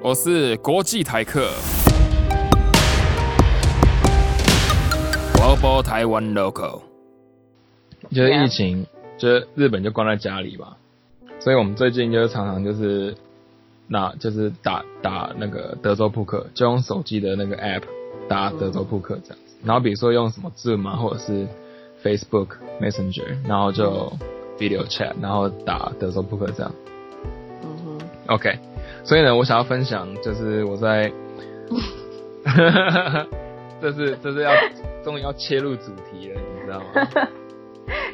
我是国际台客，Global Taiwan Local。就是疫情，就是日本就关在家里嘛，所以我们最近就是常常就是那就是打打那个德州扑克，就用手机的那个 app 打德州扑克这样子。然后比如说用什么 Zoom 啊，或者是 Facebook Messenger，然后就 video chat，然后打德州扑克这样。嗯哼，OK，所以呢，我想要分享就是我在，这是这是要终于要切入主题了，你知道吗？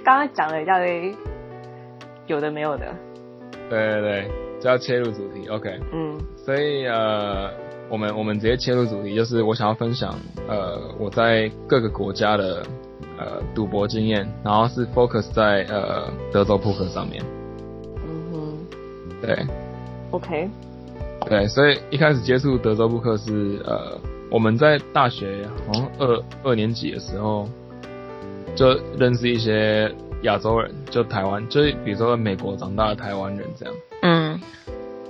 刚刚讲了一大堆有的没有的，对对对，就要切入主题。OK，嗯所以呃，我们我们直接切入主题，就是我想要分享呃我在各个国家的呃赌博经验，然后是 focus 在呃德州扑克上面。嗯哼对，OK，对，所以一开始接触德州扑克是呃我们在大学好像二二年级的时候就认识一些亚洲人，就台湾，就是比如说美国长大的台湾人这样。嗯。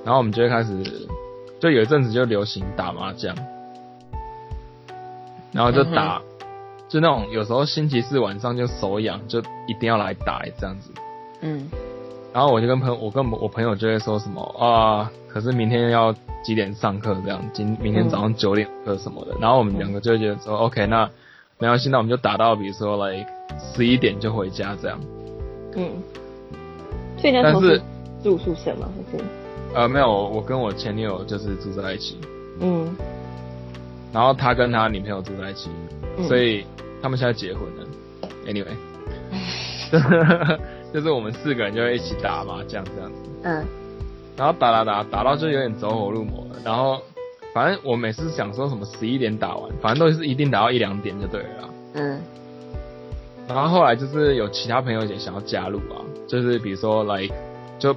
然后我们就会开始，就有一阵子就流行打麻将，然后就打，就那种有时候星期四晚上就手痒，就一定要来打这样子。嗯然后我就跟朋友，我跟我朋友就会说什么啊，可是明天要几点上课这样，今明天早上九点课什么的。然后我们两个就会觉得说，OK，那没关系，那我们就打到比如说 like 十一点就回家这样。嗯，所以那时候但是住宿舍吗？还是呃，没有，我跟我前女友就是住在一起，嗯然后他跟他女朋友住在一起，嗯所以他们现在结婚了。Anyway，就是我们四个人就会一起打麻将这样子，嗯然后打打打打到就有点走火入魔了。然后反正我每次想说什么十一点打完，反正都是一定打到一两点就对了。嗯然后后来就是有其他朋友也想要加入啊，就是比如说 like 就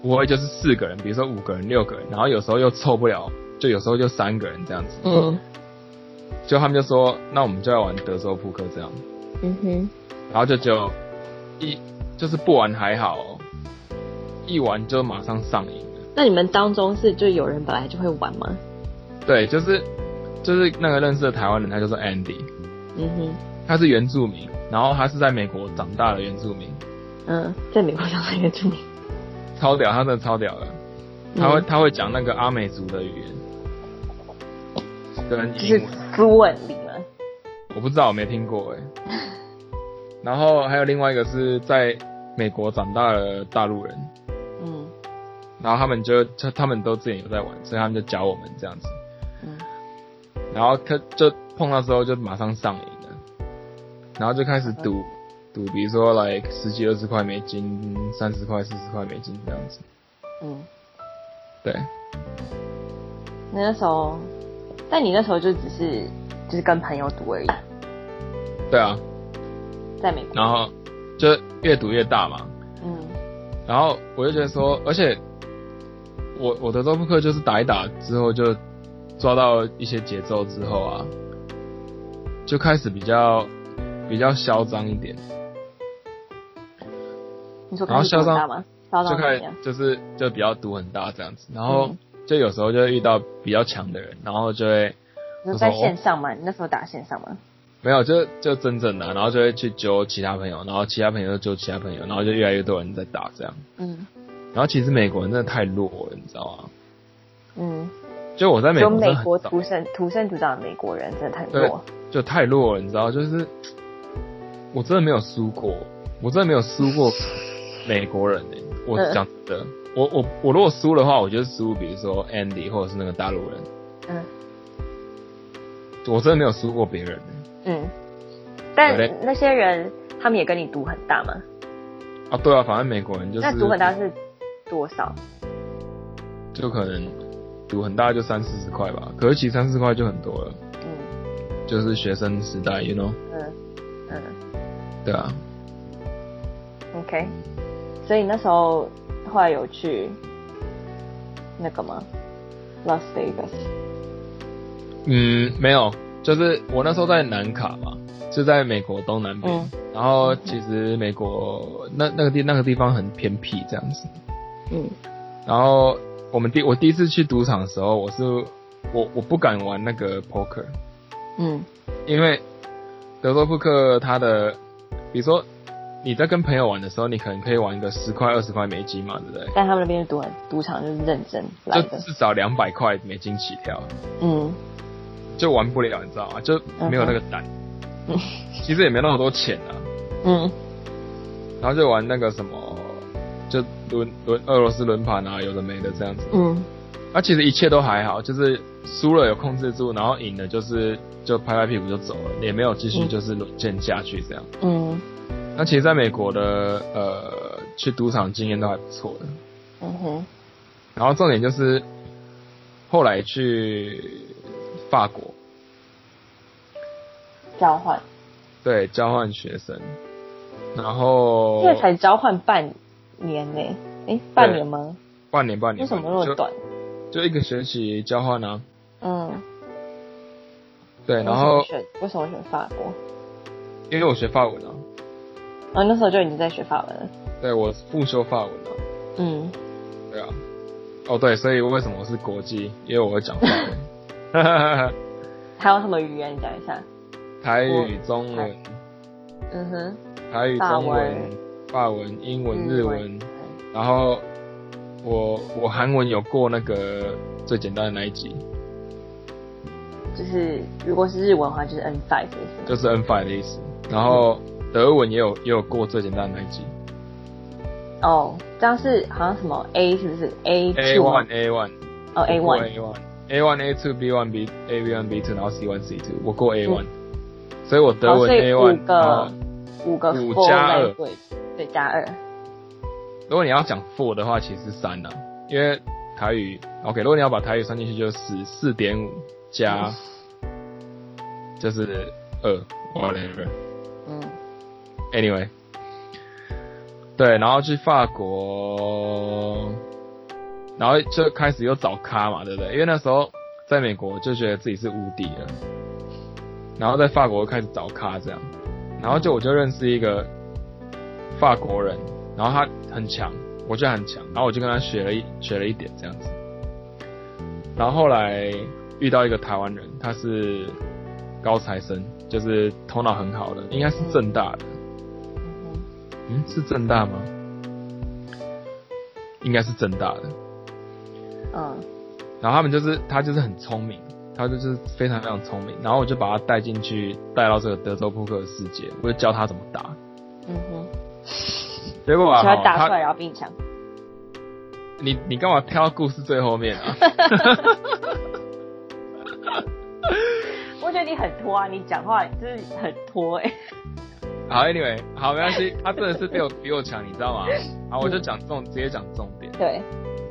不会就是四个人，比如说五个人、六个人，然后有时候又凑不了，就有时候就三个人这样子。嗯就他们就说，那我们就要玩德州扑克这样。嗯哼，然后就只有一就是不玩还好哦、一玩就马上上瘾了。那你们当中是就有人本来就会玩吗？对，就是就是那个认识的台湾人，他叫做 Andy，嗯哼，他是原住民，然后他是在美国长大的原住民，嗯，在美国上的原住民，超屌，他真的超屌的。他会嗯他会讲那个阿美族的语言，跟就是英文，fluently 吗？我不知道，我没听过哎。然后还有另外一个是在美国长大的大陆人，嗯。然后他们就就他们都之前有在玩，所以他们就教我们这样子。嗯。然后他就碰到之后就马上上瘾了，然后就开始赌赌，比如说来十几二十块美金、三十块、四十块美金这样子。嗯，对，你那时候，但你那时候就只是就是跟朋友赌而已，对啊，在美国，然后就越赌越大嘛。嗯然后我就觉得说，而且我我的周扑克就是打一打之后就抓到一些节奏之后啊，就开始比较比较嚣张一点，你然后嚣张就开始？就是就比较赌很大这样子，然后嗯就有时候就会遇到比较强的人，然后就会你说在线上吗？你那时候打线上吗？没有就就真正的啊，然后就会去揪其他朋友，然后其他朋友就揪其他朋友，然后就越来越多人在打这样。嗯。然后其实美国人真的太弱了，你知道吗？嗯，就我在美就美国土生土生土长的美国人真的太弱，就太弱了，你知道，就是我真的没有输过，我真的没有输过美国人诶、我嗯。讲真的，我我我如果输的话，我就输，比如说 Andy 或者是那个大陆人，嗯。我真的没有输过别人、欸。嗯，但那些人他们也跟你赌很大吗？啊，对啊，反正美国人就是那赌很大是多少？就可能赌很大就三四十块吧，可是其实三四十块就很多了，嗯就是学生时代，you know，嗯嗯对啊，，OK。所以那时候后来有去那个吗？Las Vegas。嗯，没有，就是我那时候在南卡嘛，是在美国东南边，嗯。然后其实美国那那个地那个地方很偏僻这样子，嗯。然后我们第我第一次去赌场的时候，我是我我不敢玩那个 poker，嗯。因为德州扑克它的，比如说你在跟朋友玩的时候，你可能可以玩个十块二十块美金嘛，对不对？但他们那边赌赌场就是认真来的，就至少两百块美金起跳，嗯就玩不了，你知道吗？就没有那个胆。嗯 其实也没那么多钱啊，嗯然后就玩那个什么，就轮轮俄罗斯轮盘啊，有的没的这样子。嗯啊，其实一切都还好，就是输了有控制住，然后赢了就是就拍拍屁股就走了，也没有继续嗯就是轮剑下去这样。嗯那其实在美国的呃去赌场经验都还不错的，嗯哼，然后重点就是后来去法国，交换，对，交换学生，然后这才交换半年呢，诶，半年吗？半年半年，为什么那么短？就？就一个学期交换啊，嗯，对，然后为什么选为什么选法国？因为我学法文啊，哦，那时候就已经在学法文了。对我复修法文啊，嗯，对啊，哦对，所以为什么我是国际？因为我会讲法文，还有什么语言？你讲一下？台语、中文、嗯哼，台语、中文文、法文、英文、嗯日文，然后我我韩文有过那个最简单的那一集，就是如果是日文的话，就是 N five 的意思。就是 N five 的意思，然后德文也有也有过最简单的那一集。哦，这样是好像什么 A 是不是？Two one A one 哦 A 过 one A one, A two, B one, B A, B one, B two，然后 C one, C two。我过 A one，所以我得文 A one，五个，五个，五加二，对加二。如果你要讲 four 的话，其实是三啦，因为台语 OK。如果你要把台语算进去，就是四点五加，就是二 whatever。嗯，Anyway，对，然后去法国。然后就开始又找咖嘛，对不对？因为那时候在美国就觉得自己是无敌了，然后在法国开始找咖这样，然后就我就认识一个法国人，然后他很强，我觉得很强，然后我就跟他学了一学了一点这样子，然后后来遇到一个台湾人，他是高材生，就是头脑很好的，应该是正大的。嗯嗯，是正大吗？应该是正大的。嗯然后他们就是他就是很聪明，他就是非常非常聪明。然后我就把他带进去，带到这个德州扑克的世界，我就教他怎么打。嗯哼，结果啊，喜欢打出来然后比你强。你你干嘛跳到故事最后面啊？我觉得你很拖啊，你讲话就是很拖哎、好，anyway，好，没关系，他真的是比我 比我强，你知道吗？好，我就讲重，直接讲重点。对，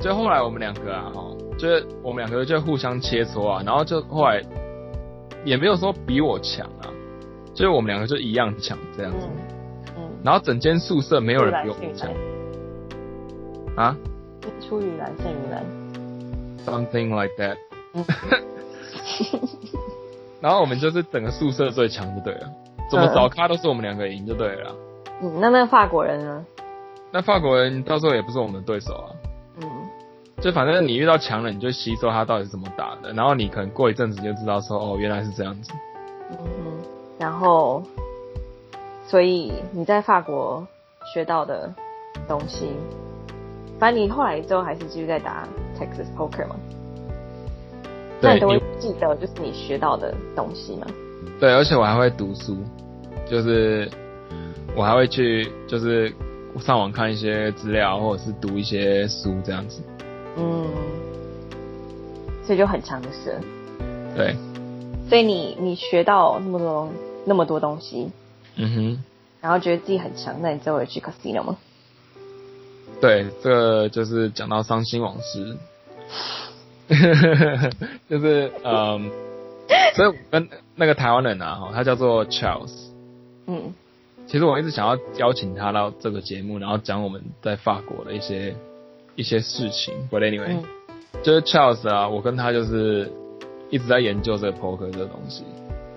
就后来我们两个啊，哈，就是我们两个就互相切磋啊，然后就后来也没有说比我强啊，就是我们两个就一样强这样子。嗯嗯，然后整间宿舍没有人比我强啊出于蓝胜于蓝。，something like that。嗯 然后我们就是整个宿舍最强就对了，怎么找咖都是我们两个赢就对了。嗯，那那个法国人呢？那法国人到时候也不是我们的对手啊，嗯就反正你遇到强人，你就吸收他到底是怎么打的，然后你可能过一阵子就知道说，哦，原来是这样子。嗯哼，然后，所以你在法国学到的东西，反正你后来之后还是继续在打 Texas Poker 嘛？那对你都记得就是你学到的东西吗？对，而且我还会读书，就是我还会去就是上网看一些资料，或者是读一些书这样子。嗯，所以就很强势了。对，所以你你学到那么多那么多东西，嗯哼，然后觉得自己很强，那你之后有去 casino 吗？对，这个就是讲到伤心往事，就是嗯，所以我跟那个台湾人啊，哈，他叫做 Charles。嗯其实我一直想要邀请他到这个节目，然后讲我们在法国的一些一些事情。But anyway，、嗯就是 Charles 啊，我跟他就是一直在研究这个 poker 这个东西，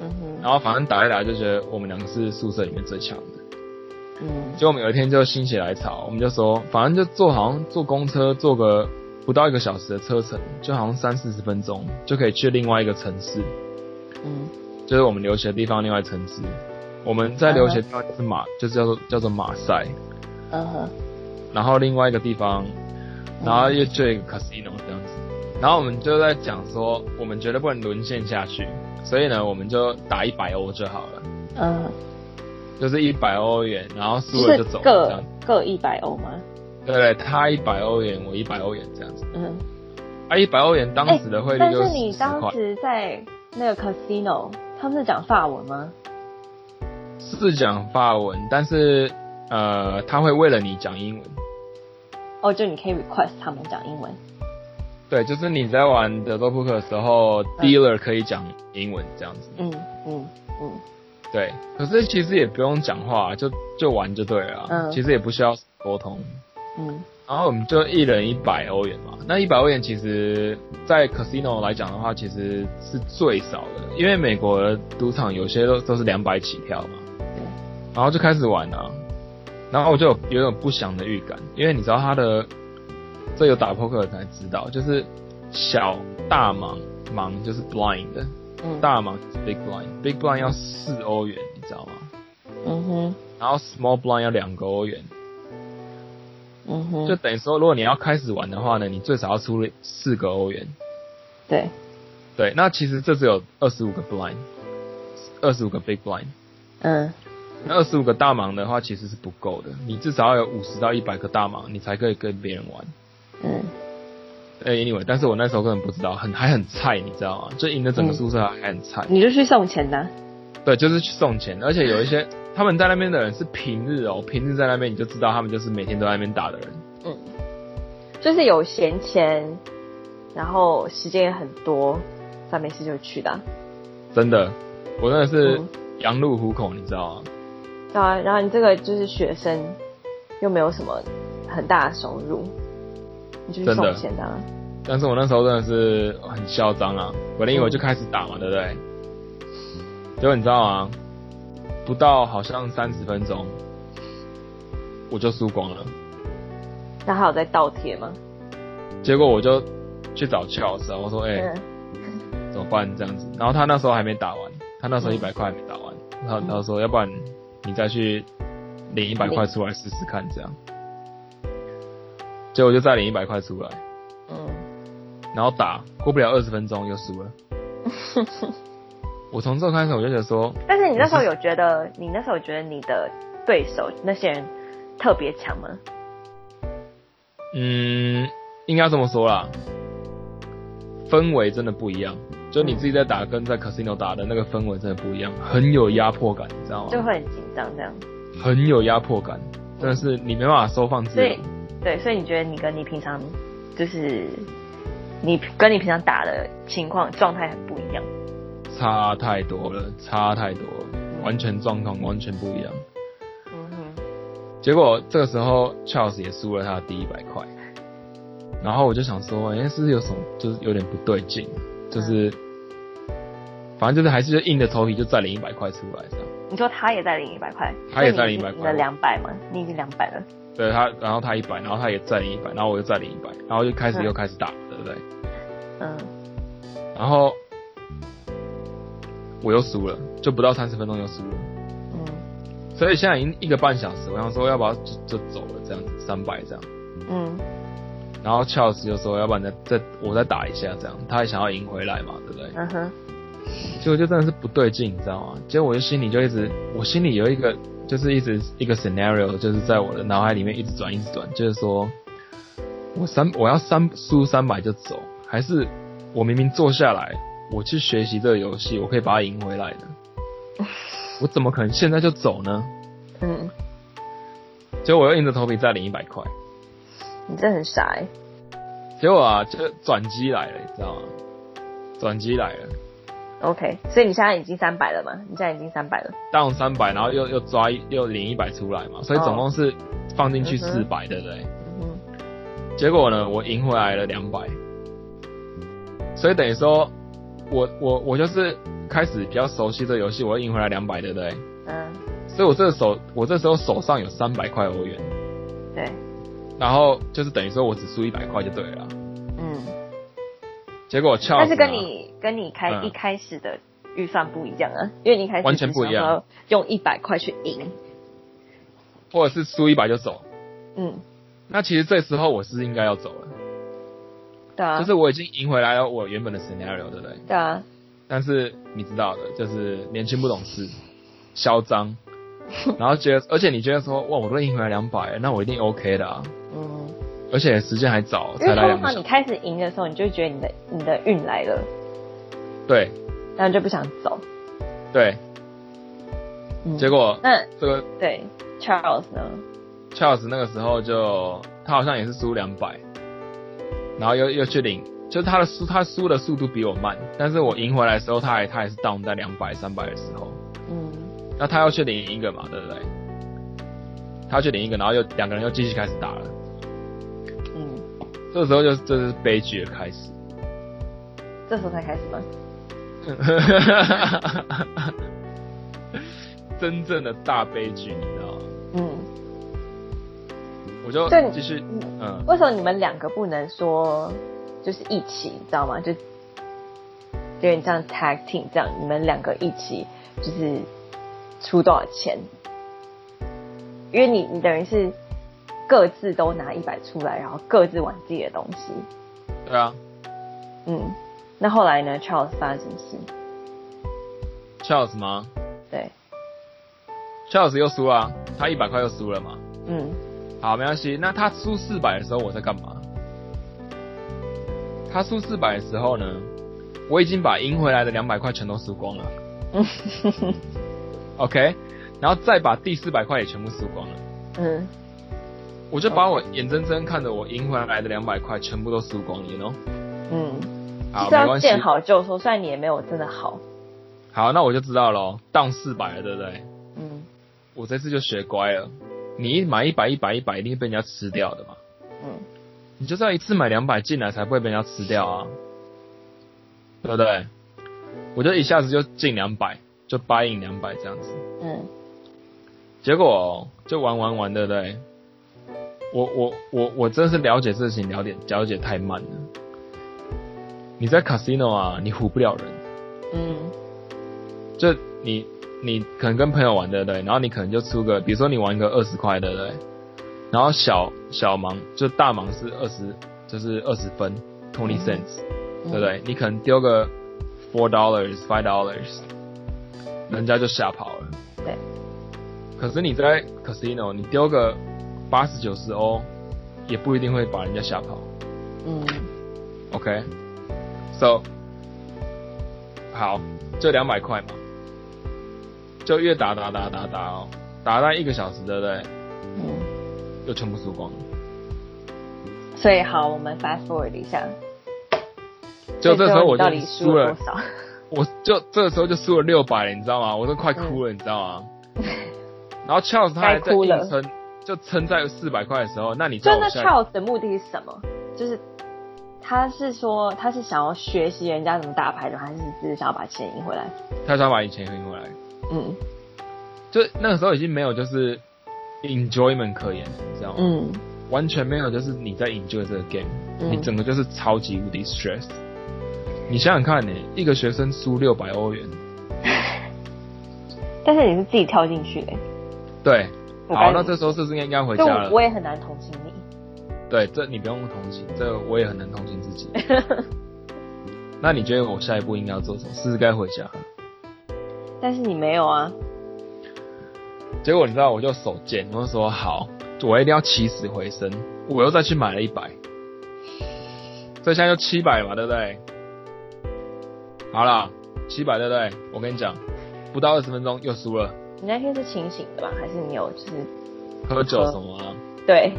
嗯哼然后反正打一打就觉得我们两个是宿舍里面最强的。嗯结果我们有一天就心血来潮，我们就说，反正就坐好像坐公车坐个不到一个小时的车程，就好像三四十分钟就可以去另外一个城市，嗯就是我们留学的地方另外城市。我们在留学的地方就是马，就是叫做叫做马赛，嗯哼，然后另外一个地方，然后又就一个 casino 这样子。然后我们就在讲说，我们绝对不能沦陷下去，所以呢，我们就打一百欧就好了，嗯，就是一百欧元，然后输是了就走，这各样。各一百欧吗？对对，他一百欧元，我一百欧元这样子。嗯，啊，一百欧元当时的汇率但就是你10块当时在那个 casino，他们是讲法文吗？是讲法文，但是呃，他会为了你讲英文。哦，就你可以 request 他们讲英文。对，就是你在玩德州扑克的时候、d e a l e r 可以讲英文这样子。嗯嗯嗯对，可是其实也不用讲话，就就玩就对了啊。嗯其实也不需要沟通。嗯然后我们就一人一百欧元嘛，那一百欧元其实，在 casino 来讲的话，其实是最少的，因为美国的赌场有些都都是两百起跳嘛。对。然后就开始玩啊，然后我就有有种不祥的预感，因为你知道他的，这有打扑克才知道，就是小大盲盲就是 blind 的，嗯，大盲是 big blind，big blind 要四欧元，你知道吗？嗯哼然后 small blind 要两个欧元，嗯哼，就等于说，如果你要开始玩的话呢，你最少要出四个欧元。对，对，那其实这只有二十五个 blind，二十五个 big blind。嗯那二十五个大盲的话，其实是不够的，你至少要有五十到一百个大盲，你才可以跟别人玩。嗯呃、a n y w a y 但是我那时候根本不知道，很还很菜，你知道吗？就赢的整个宿舍还很菜。你就去送钱的。对，就是去送钱，而且有一些他们在那边的人是平日哦，平日在那边你就知道他们就是每天都在那边打的人。嗯，就是有闲钱，然后时间也很多，他没事就去的啊。真的，我真的是嗯羊入虎口，你知道吗？对啊，然后你这个就是学生，又没有什么很大的收入，你就去送钱的、啊。但是我那时候真的是很嚣张啊，我的英文就开始打嘛，对不对？结果你知道吗？不到好像三十分钟，我就输光了。那还有在倒贴吗？结果我就去找 Charles，啊我说：“哎、嗯怎么办？这样子。”然后他那时候还没打完，他那时候一百块还没打完，他他说：“要不然你再去领一百块出来试试看，这样。”结果就再领一百块出来，嗯，然后打，过不了二十分钟又输了。我从这开始我就觉得说，但是你那时候有觉得，你那时候觉得你的对手那些人特别强吗？嗯，应该这么说啦，氛围真的不一样。就你自己在打跟在 casino 打的那个氛围真的不一样，很有压迫感，你知道吗？就会很紧张这样。很有压迫感，真的是你没办法收放自如所以。对，所以你觉得你跟你平常就是你跟你平常打的情况状态很不一样。差太多了，差太多了，完全状况完全不一样。嗯哼，结果这个时候 Charles 也输了他的第一百块，然后我就想说，哎、是不是有什么就是有点不对劲，就是、反正就是还是硬着头皮就再领一百块出来这样。你说他也再领一百块，他也再领100块你的两百嘛，你已经两百了。对他，然后他一百，然后他也再领一百，然后我又再领一百，然后就开始嗯又开始打，对不对？嗯然后我又输了，就不到三十分钟又输了。嗯所以现在已经一个半小时，我想说要不要就就走了这样子，三百这样。嗯然后 Charles 就说要不然再再我再打一下这样，他也想要赢回来嘛，对不对？嗯哼，结果就真的是不对劲，你知道吗？结果我就心里就一直，我心里有一个就是一直一个 scenario，就是在我的脑海里面一直转一直转，就是说我三我要三输三百就走，还是我明明坐下来我去学习这个游戏，我可以把它赢回来的？我怎么可能现在就走呢？嗯，结果我又硬着头皮再领一百块，你真的很傻哎、结果啊，就转机来了，你知道吗？转机来了。OK，所以你现在已经三百了嘛？你现在已经三百了。down 三百，然后又又抓又领一百出来嘛，所以总共是放进去四百、对不对？嗯，结果呢，我赢回来了两百，所以等于说，我我我就是开始比较熟悉这个游戏，我又赢回来两百，对不对？嗯，所以我这个手我这时候手上有三百块欧元，对，然后就是等于说我只输一百块就对了。嗯。结果翘，但是跟你跟你开、嗯。一开始的预算不一样啊，因为你开始完全不一样。用一百块去赢，或者是输一百就走。嗯，那其实这时候我是应该要走了，对啊，就是我已经赢回来了我原本的 scenario，对不对？对啊，但是你知道的，就是年轻不懂事，嚣张，然后觉得，而且你觉得说，哇，我都赢回来两百，那我一定 OK 的啊，嗯，而且时间还早，才来两通常你开始赢的时候，你就觉得你的你的运来了，对。然后就不想走，对，嗯，结果那这个对 Charles 呢？Charles 那个时候就他好像也是输两百，然后又又去领，就是他的输他输的速度比我慢，但是我赢回来的时候，他还他还是 down 在两百三百的时候，嗯，那他要去领一个嘛，对不对？他要去领一个，然后又两个人又继续开始打了，嗯，这个时候就这是悲剧的开始。这时候才开始吗？真正的大悲剧，你知道吗？嗯，我就对继续，嗯，为什么你们两个不能说就是一起，你知道吗？就有点像 tag team 这样，你们两个一起就是出多少钱？因为你你等于是各自都拿一百出来，然后各自玩自己的东西。对啊嗯，那后来呢？Charles 发生什么事？，Charles 吗对，？Charles 又输了啊，他一百块又输了嘛。嗯好，没关系。那他输四百的时候，我在干嘛？他输四百的时候呢，我已经把赢回来的两百块全都输光了。嗯 OK，然后再把第四百块也全部输光了。嗯我就把我眼睁睁看着我赢回来的两百块全部都输光了，you know？嗯，好，没关系。见好就收，虽然你也没有真的好。好，那我就知道喽，当四百了，对不对？嗯我这次就学乖了。你一买一百、一百、一百，一定被人家吃掉的嘛。嗯你就是要一次买两百进来，才不会被人家吃掉啊，对不对？我就一下子就进两百，就 buy in 两百这样子。嗯结果就玩玩玩，对不对？我我我我真是了解事情了解了解太慢了。你在 casino 啊，你唬不了人。嗯就你你可能跟朋友玩对不对？然后你可能就出个，比如说你玩个二十块对不对？然后小小盲就大盲是二十，就是二十分 twenty cents，、嗯对不对？你可能丢个 four dollars five dollars，人家就吓跑了。对。可是你在 casino，你丢个八十九十欧，也不一定会把人家吓跑。嗯 OK，so、好，就两百块嘛，就越打打打打打哦，打到一个小时，对不对？嗯，又全部输光了。所以好，我们 fast forward 一下，就这时候我就输了多，少？我就这个时候就输了六百了，你知道吗？我都快哭了，你知道吗？然后 Charles 他还在该哭了硬撑，就撑在四百块的时候，那你就那现在 Charles 的目的是什么？就是他是说他是想要学习人家怎么打牌的，还是只是想要把钱赢回来？他想要把以前赢回来，嗯就那个时候已经没有就是 enjoyment 可言，你知道吗？嗯完全没有，就是你在 enjoy 这个 game，、嗯你整个就是超级无敌 stress。你想想看，你一个学生输六百欧元，但是你是自己跳进去的，对，好，那这时候是不是应该回家了？我也很难同情你。对，这你不用同情，这我也很难同情自己。那你觉得我下一步应该要做什么？是不是该回家了？但是你没有啊，结果你知道，我就手贱，我就说好，我一定要起死回生，我又再去买了一百，所以现在就七百嘛，对不对？好了，七百对不对？我跟你讲，不到二十分钟又输了，你那天是清醒的吧？还是你有就是喝酒什么啊，对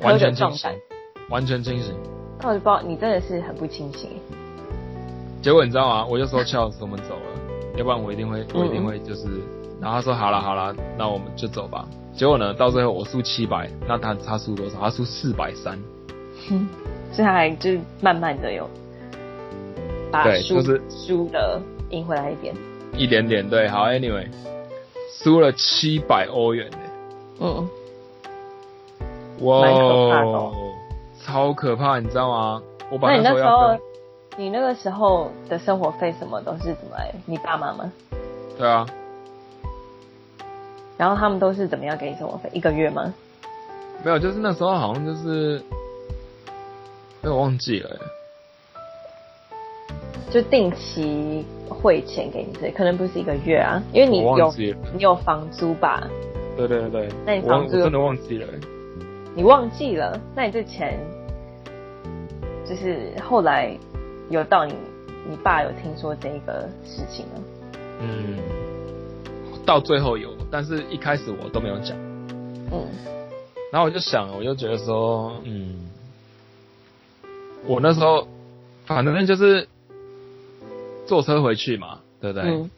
完全清醒？，完全清醒。那我就不知道你真的是很不清醒。结果你知道吗？我就说 Charles 我们走了，要不然我一定会，我一定会就是，然后他说好了好了，那我们就走吧。结果呢，到最后我输七百，那他他输多少？他输四百三。哼，所以他还就是慢慢的有把输对就是输的赢回来一点。一点点对，好，anyway，输了七百欧元呢，嗯，哇蛮可怕哦超可怕，你知道吗？我把那你那时候要你那个时候的生活费什么都是怎么来？你爸妈吗？对啊，然后他们都是怎么样给你生活费？一个月吗？没有，就是那时候好像就是，哎，我忘记了耶，就定期汇钱给你这，可能不是一个月啊，因为你有。你有房租吧？对对对对，那你房租真的忘记了。你忘记了？那你这钱就是后来有到你你爸有听说这个事情吗？嗯，到最后有，但是一开始我都没有讲。嗯然后我就想，我就觉得说，嗯，我那时候反正就是坐车回去嘛，对不对？嗯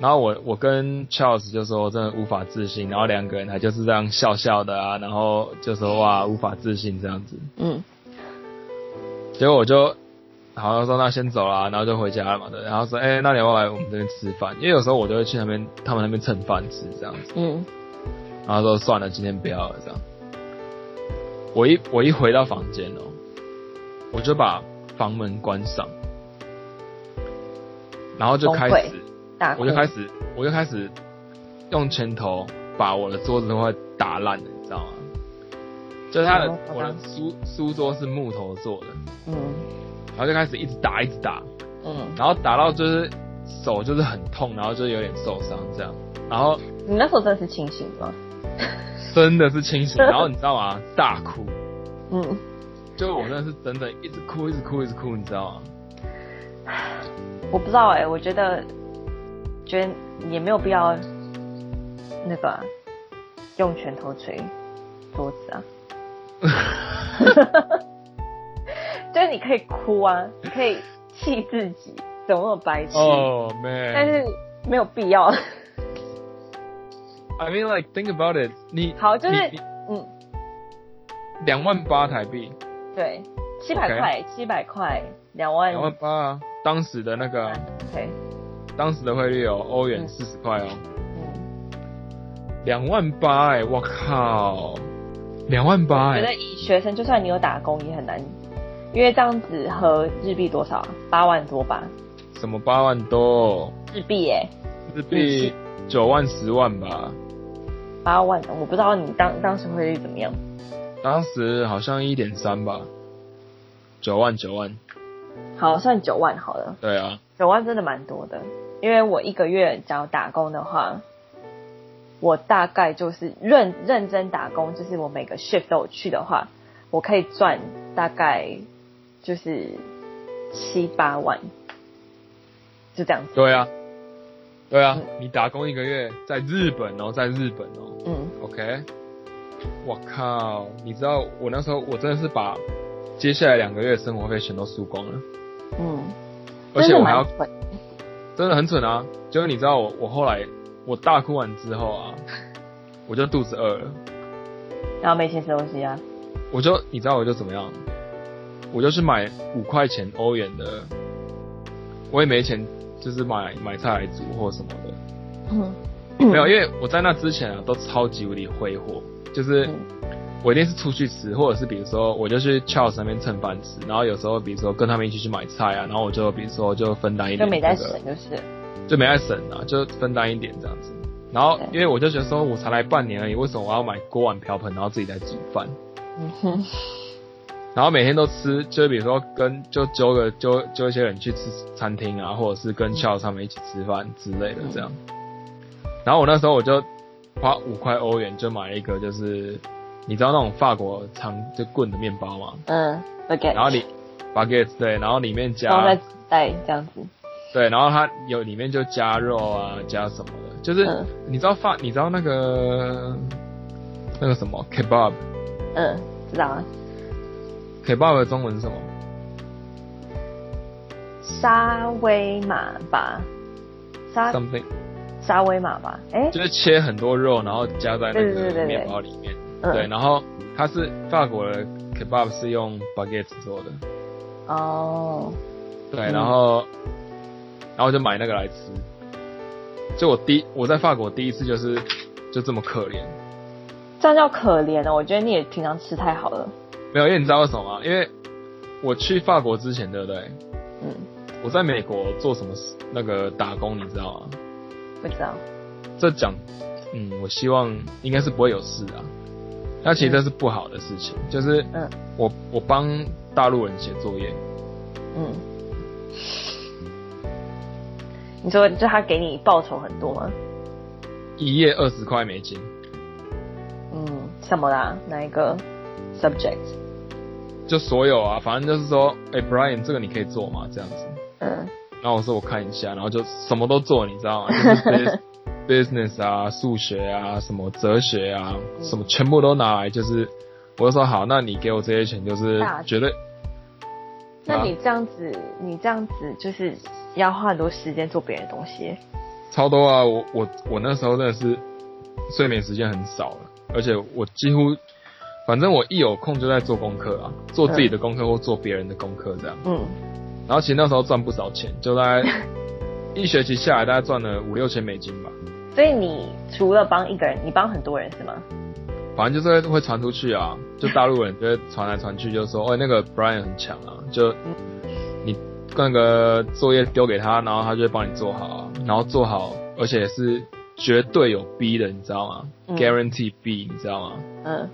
然后我我跟 Charles 就说真的无法自信，然后两个人还就是这样笑笑的啊，然后就说哇无法自信这样子。嗯结果我就好像说那先走啦，然后就回家了嘛，对。然后说哎、那你要不要来我们这边吃饭？因为有时候我就会去那边他们那边蹭饭吃这样子。嗯然后说算了，今天不要了这样。我一我一回到房间哦，我就把房门关上，然后就开始，我就开始我就开始用拳头把我的桌子都快打烂了，你知道吗？就是他的哦我的书书桌是木头做的，嗯然后就开始一直打一直打，嗯，然后打到就是手就是很痛，然后就有点受伤这样，然后你那时候真的是清醒吗？真的是清醒，然后你知道吗？大哭。嗯，就我真的是真的一直哭，一直哭，一直哭，你知道吗？我不知道哎、我觉得觉得也没有必要那个啊、用拳头捶桌子啊。就是你可以哭啊，你可以气自己，怎么那么白痴？哦、man，但是没有必要。I mean like think about it，你好，就是嗯，两万八台币，对，七百块，七百块，两万，两万八啊，当时的那个啊对，当时的汇率哦，欧元嗯。四十块哦，嗯，两万八哎，我靠，两万八哎，我觉得以学生，就算你有打工，也很难，因为这样子合日币多少啊？八万多吧，什么八万多，日币耶、日币九万十万吧，八万，我不知道你当当时汇率怎么样。当时好像一点三吧，九万九万，好，算九万好了，对啊，九万真的蛮多的，因为我一个月只要打工的话，我大概就是认认真打工，就是我每个 shift 都有去的话，我可以赚大概就是七八万，就这样子。对啊，对啊嗯，你打工一个月在日本哦，在日本哦嗯，，OK，我靠，你知道我那时候我真的是把接下来两个月的生活费全都输光了，嗯，而且我还要真的很蠢啊！就是你知道我我后来我大哭完之后啊，我就肚子饿了，然后没钱吃东西啊，我就你知道我就怎么样，我就去买五块钱欧元的，我也没钱，就是买买菜来煮或什么的。嗯，没有，因为我在那之前啊，都超级无敌挥霍，就是嗯我一定是出去吃，或者是比如说我就去 Charles 那边蹭饭吃，然后有时候比如说跟他们一起去买菜啊，然后我就比如说就分担一点、就没在省就是，就没在省啊，就分担一点这样子。然后因为我就觉得说我才来半年而已，为什么我要买锅碗瓢盆，然后自己在煮饭？嗯哼，然后每天都吃，就比如说跟就揪个揪揪一些人去吃餐厅啊，或者是跟 Charles 他们一起吃饭之类的这样。然后我那时候我就花五块欧元就买了一个，就是你知道那种法国长就棍的面包吗？嗯，baguette，然后你 baguette 对，然后里面加纸袋这样子，对，然后它有里面就加肉啊，加什么的，就是、嗯。你知道法你知道那个那个什么 kebab 嗯，知道啊，kebab 的中文是什么？沙威玛吧，沙 something 沙威玛吧，哎、就是切很多肉，然后加在那个面包里面。嗯对，然后它是法国的 kebab 是用 baguette 做的。哦，对，嗯然后然后我就买那个来吃。就我第我在法国第一次就是就这么可怜，这样叫可怜哦，我觉得你也平常吃太好了，没有，因为你知道为什么吗？因为我去法国之前，对不对？嗯，我在美国做什么事那个打工，你知道吗？不知道。这讲，嗯，我希望应该是不会有事啊。那其实这是不好的事情，就是嗯我我帮大陆人写作业，嗯。你说，就他给你报酬很多吗？一页二十块美金，嗯，什么啦？哪一个 subject？就所有啊，反正就是说，哎、b r i a n 这个你可以做吗？这样子。嗯然后我说我看一下，然后就什么都做，你知道吗？就是 bus- business 啊、数学啊、什么哲学啊，嗯什么全部都拿来，就是我就说好，那你给我这些钱，就是绝对那你这样子，你这样子就是要花很多时间做别人的东西。超多啊！我我我那时候真的是睡眠时间很少了，而且我几乎反正我一有空就在做功课啊，做自己的功课或做别人的功课这样。嗯，然后其实那时候赚不少钱，就大概 一学期下来大概赚了五六千美金吧。所以你除了帮一个人，你帮很多人是吗？反正就是会会传出去啊，就大陆人就会传来传去，就说，哦，那个 Brian 很强啊，就你那个作业丢给他，然后他就会帮你做好啊，然后做好，而且是绝对有 B 的，你知道吗、嗯 g u a r a n t e e B，你知道吗？嗯，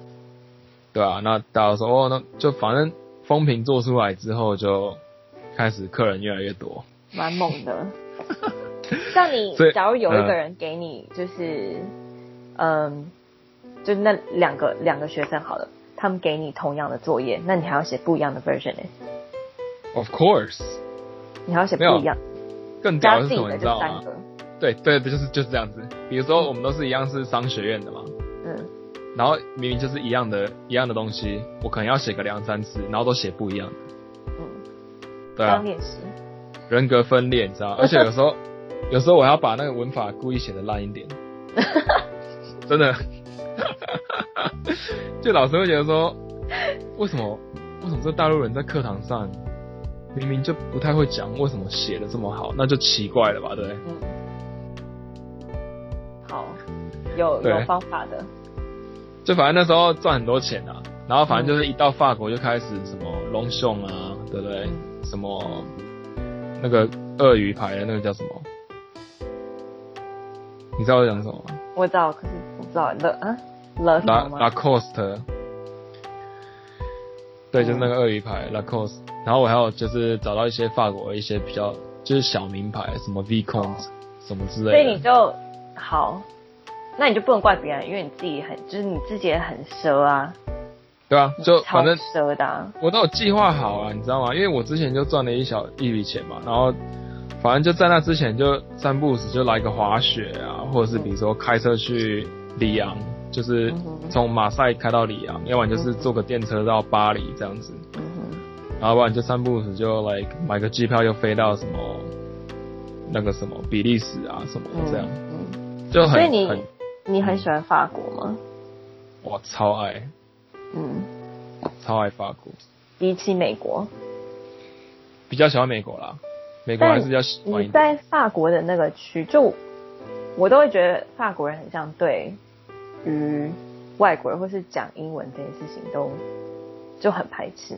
对啊，那大家说，哦，那就反正风评做出来之后，就开始客人越来越多。蛮猛的。像你，假如有一个嗯人给你，就是，嗯，就那两个两个学生好了，他们给你同样的作业，那你还要写不一样的 version 呢？Of course，你还要写不一样，更屌的是什么，加进的你知道吗？就三个。对对，就是就是这样子。比如说，我们都是一样是商学院的嘛，嗯然后明明就是一样的一样的东西，我可能要写个两三次，然后都写不一样的。嗯，对啊，练习。人格分裂，你知道吗？而且有时候有时候我要把那个文法故意写的烂一点，真的。就老师会觉得说，为什么为什么这大陆人在课堂上明明就不太会讲，为什么写的这么好？那就奇怪了吧，对不对？嗯，好，有有方法的。就反正那时候赚很多钱啊，然后反正就是一到法国就开始什么龙胸啊，对不对？什么那个鳄鱼牌的那个叫什么？你知道我讲什么吗？我知道，可是我不知道了啊了什么吗？Lacoste，对，就是那个鳄鱼牌 Lacoste。然后我还有就是找到一些法国的一些比较就是小名牌，什么 V c o n 什么之类的所以。你就好，那你就不能怪别人，因为你自己很就是你自己也很奢啊，对啊，就反正奢的、啊。我都有计划好啊，你知道吗？因为我之前就赚了一小一笔钱嘛，然后反正就在那之前就散步时就来个滑雪啊，或者是比如说开车去里昂，就是从马赛开到里昂，要不然就是坐个电车到巴黎这样子，然后不然就散步时就来买个机票又飞到什么那个什么比利时啊什么这样，嗯，就很所以你很你很喜欢法国吗？我超爱。嗯，超爱法国，比起美国，比较喜欢美国啦，美国还是比较喜欢你。在法国的那个区，就我都会觉得法国人很像对于外国人或是讲英文这件事情都就很排斥。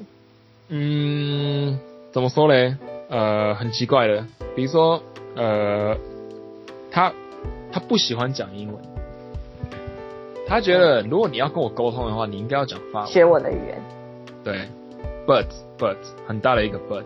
嗯，怎么说嘞？呃，很奇怪的，比如说，呃，他他不喜欢讲英文，他觉得如果你要跟我沟通的话，你应该要讲法文。学我的语言，对，but but 很大的一个 but，